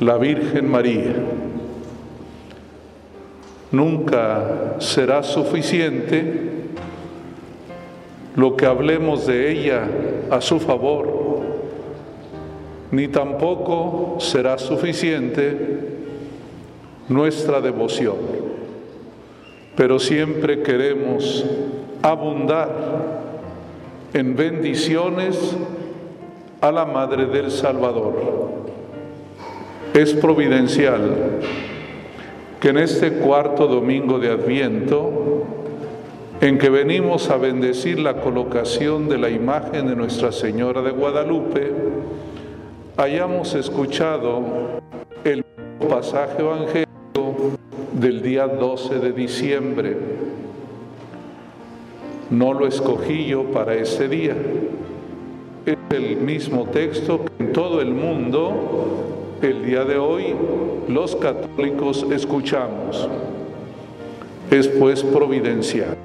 la Virgen María. Nunca será suficiente lo que hablemos de ella a su favor, ni tampoco será suficiente nuestra devoción. Pero siempre queremos abundar en bendiciones a la Madre del Salvador. Es providencial que en este cuarto domingo de Adviento, en que venimos a bendecir la colocación de la imagen de Nuestra Señora de Guadalupe, hayamos escuchado el pasaje evangélico del día 12 de diciembre. No lo escogí yo para ese día. Es el mismo texto que en todo el mundo el día de hoy los católicos escuchamos. Es pues providencial.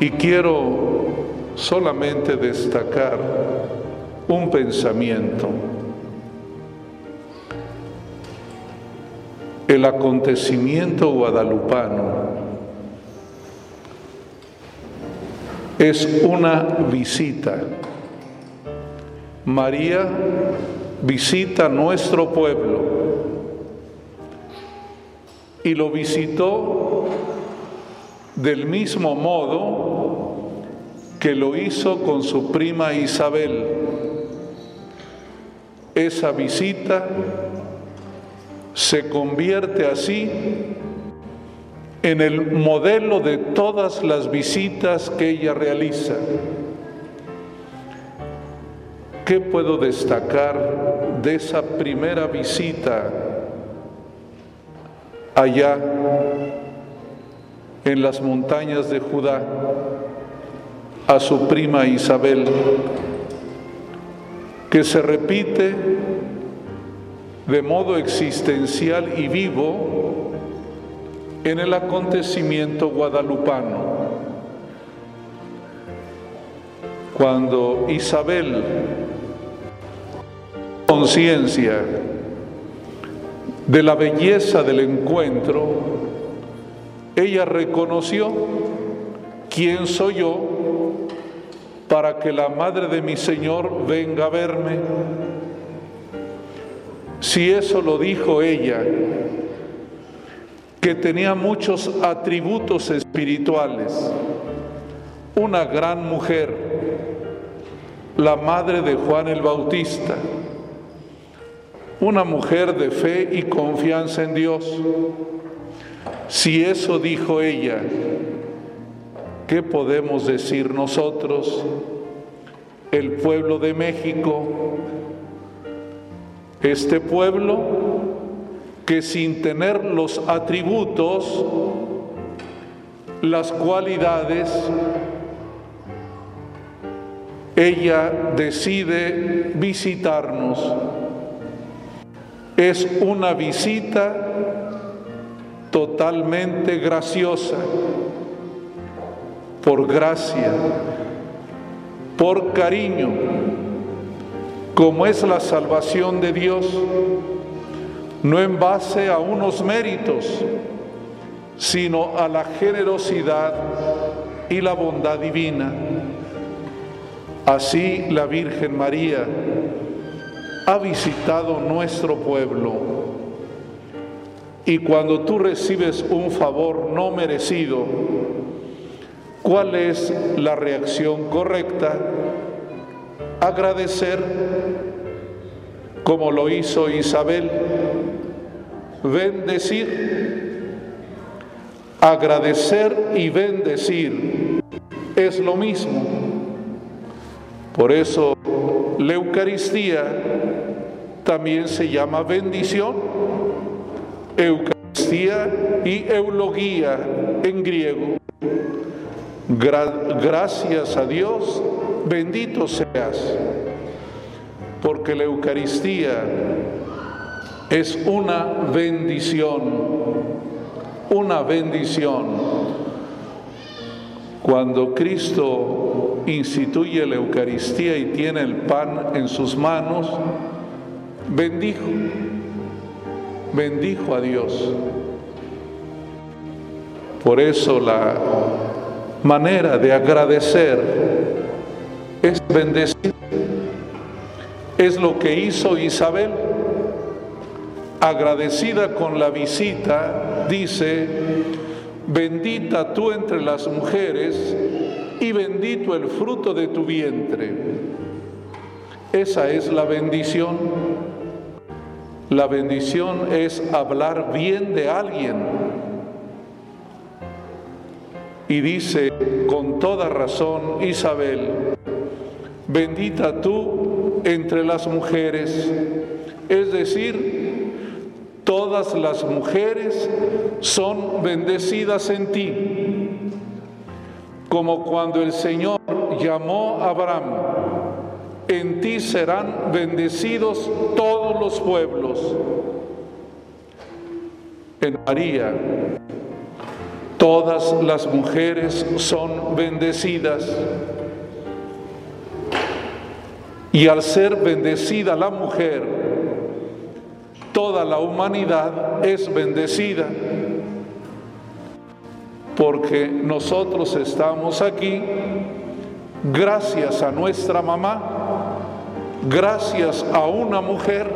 Y quiero solamente destacar un pensamiento. El acontecimiento guadalupano es una visita. María visita nuestro pueblo y lo visitó del mismo modo que lo hizo con su prima Isabel. Esa visita se convierte así en el modelo de todas las visitas que ella realiza. ¿Qué puedo destacar de esa primera visita allá en las montañas de Judá a su prima Isabel, que se repite de modo existencial y vivo en el acontecimiento guadalupano? Cuando Isabel conciencia de la belleza del encuentro, ella reconoció quién soy yo para que la madre de mi Señor venga a verme. Si eso lo dijo ella, que tenía muchos atributos espirituales, una gran mujer, la madre de Juan el Bautista, una mujer de fe y confianza en Dios. Si eso dijo ella, ¿qué podemos decir nosotros, el pueblo de México? Este pueblo que sin tener los atributos, las cualidades, ella decide visitarnos es una visita totalmente graciosa, por gracia, por cariño, como es la salvación de Dios, no en base a unos méritos, sino a la generosidad y la bondad divina. Así la Virgen María ha visitado nuestro pueblo. Y cuando tú recibes un favor no merecido, ¿cuál es la reacción correcta? Agradecer, como lo hizo Isabel, bendecir, agradecer y bendecir es lo mismo. Por eso la Eucaristía también se llama bendición, Eucaristía y eulogía en griego. gracias a Dios, bendito seas, porque la Eucaristía es una bendición, una bendición. Cuando Cristo instituye la Eucaristía y tiene el pan en sus manos, bendijo, bendijo a Dios. Por eso la manera de agradecer es bendecir. Es lo que hizo Isabel. Agradecida con la visita, dice, bendita tú entre las mujeres y bendito el fruto de tu vientre. Esa es la bendición. La bendición es hablar bien de alguien. Y dice con toda razón Isabel, bendita tú entre las mujeres, es decir, todas las mujeres son bendecidas en ti, como cuando el Señor llamó a Abraham, en ti serán bendecidos todos los pueblos. En María, todas las mujeres son bendecidas. Y al ser bendecida la mujer, toda la humanidad es bendecida. Porque nosotros estamos aquí gracias a nuestra mamá, gracias a una mujer,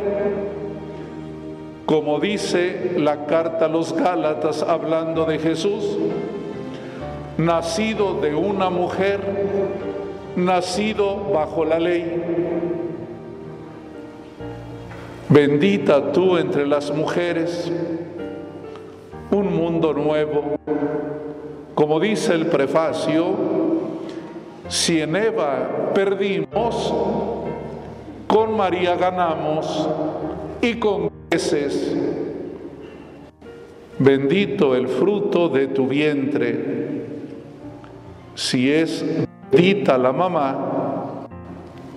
como dice la carta a los Gálatas hablando de Jesús, nacido de una mujer, nacido bajo la ley. Bendita tú entre las mujeres, un mundo nuevo. Como dice el prefacio, si en Eva perdimos, con María ganamos y con creces. Bendito el fruto de tu vientre. Si es bendita la mamá,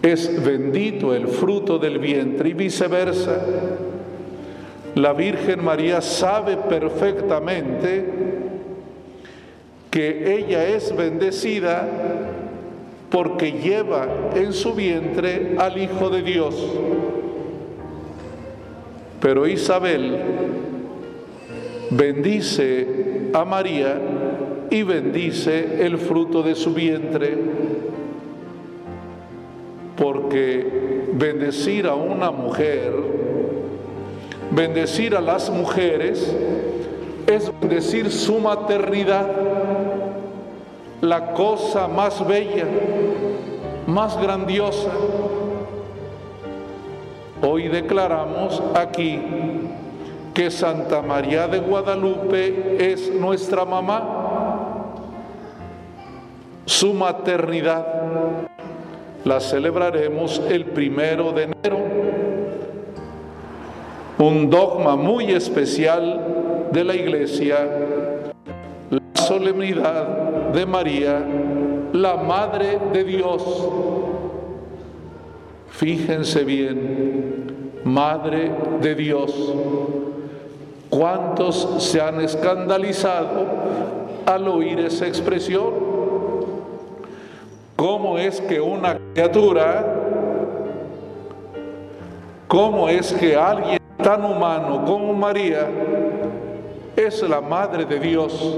es bendito el fruto del vientre y viceversa. La Virgen María sabe perfectamente que ella es bendecida porque lleva en su vientre al Hijo de Dios. Pero Isabel bendice a María y bendice el fruto de su vientre, porque bendecir a una mujer, bendecir a las mujeres, es bendecir su maternidad la cosa más bella, más grandiosa. Hoy declaramos aquí que Santa María de Guadalupe es nuestra mamá. Su maternidad la celebraremos el primero de enero. Un dogma muy especial de la Iglesia, la solemnidad de María, la Madre de Dios. Fíjense bien, Madre de Dios. ¿Cuántos se han escandalizado al oír esa expresión? ¿Cómo es que una criatura, cómo es que alguien tan humano como María es la Madre de Dios?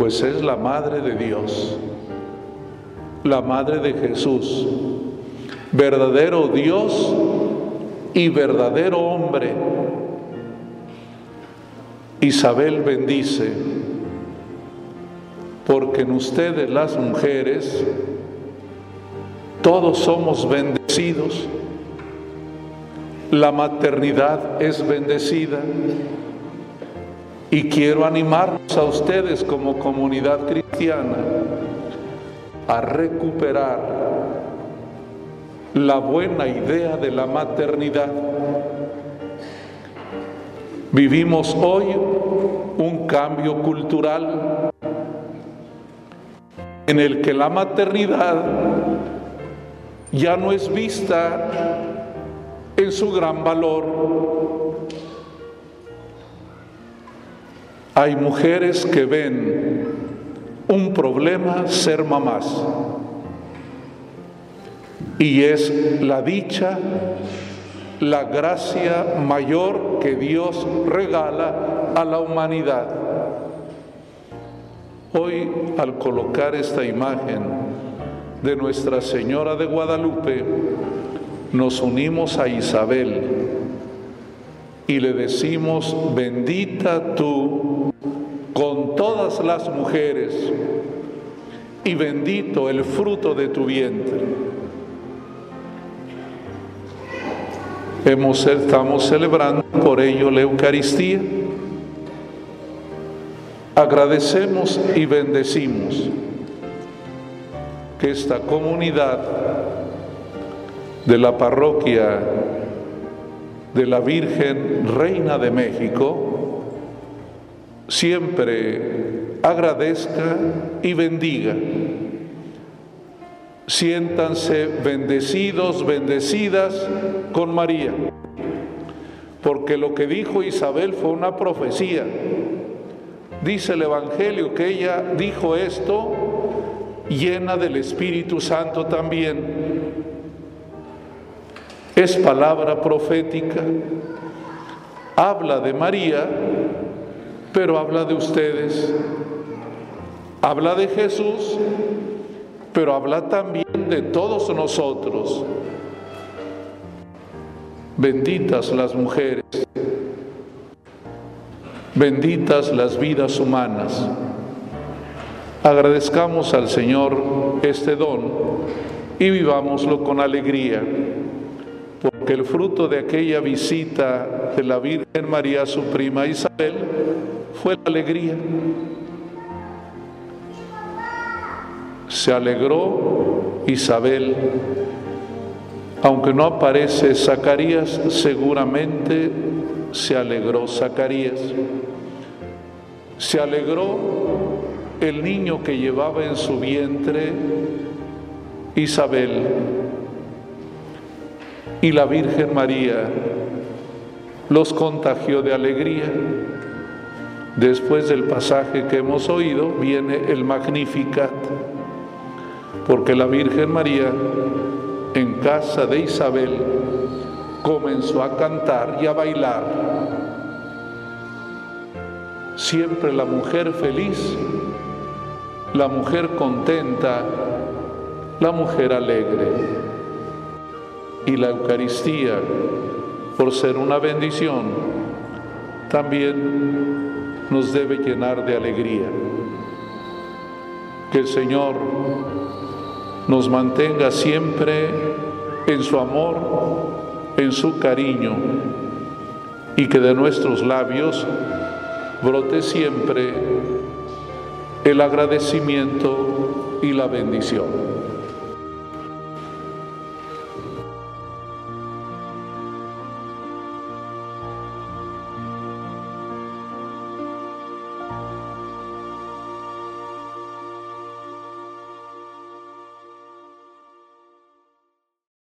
Pues es la Madre de Dios, la Madre de Jesús, verdadero Dios y verdadero hombre. Isabel bendice, porque en ustedes las mujeres todos somos bendecidos. La maternidad es bendecida. Y quiero animarnos a ustedes como comunidad cristiana a recuperar la buena idea de la maternidad. Vivimos hoy un cambio cultural en el que la maternidad ya no es vista en su gran valor, Hay mujeres que ven un problema ser mamás y es la dicha la gracia mayor que Dios regala a la humanidad. Hoy, al colocar esta imagen de Nuestra Señora de Guadalupe, nos unimos a Isabel y le decimos, bendita tú con todas las mujeres y bendito el fruto de tu vientre. Hemos, estamos celebrando por ello la Eucaristía. Agradecemos y bendecimos que esta comunidad de la parroquia de la Virgen Reina de México siempre agradezca y bendiga. Siéntanse bendecidos, bendecidas con María, porque lo que dijo Isabel fue una profecía. Dice el Evangelio que ella dijo esto llena del Espíritu Santo también. Es palabra profética, habla de María, pero habla de ustedes. Habla de Jesús, pero habla también de todos nosotros. Benditas las mujeres, benditas las vidas humanas. Agradezcamos al Señor este don y vivámoslo con alegría, porque el fruto de aquella visita de la Virgen María su prima Isabel fue la alegría. Se alegró Isabel, aunque no aparece Zacarías, seguramente se alegró Zacarías. Se alegró el niño que llevaba en su vientre Isabel y la Virgen María los contagió de alegría. Después del pasaje que hemos oído viene el Magnificat, porque la Virgen María en casa de Isabel comenzó a cantar y a bailar. Siempre la mujer feliz, la mujer contenta, la mujer alegre. Y la Eucaristía, por ser una bendición, también nos debe llenar de alegría. Que el Señor nos mantenga siempre en su amor, en su cariño, y que de nuestros labios brote siempre el agradecimiento y la bendición.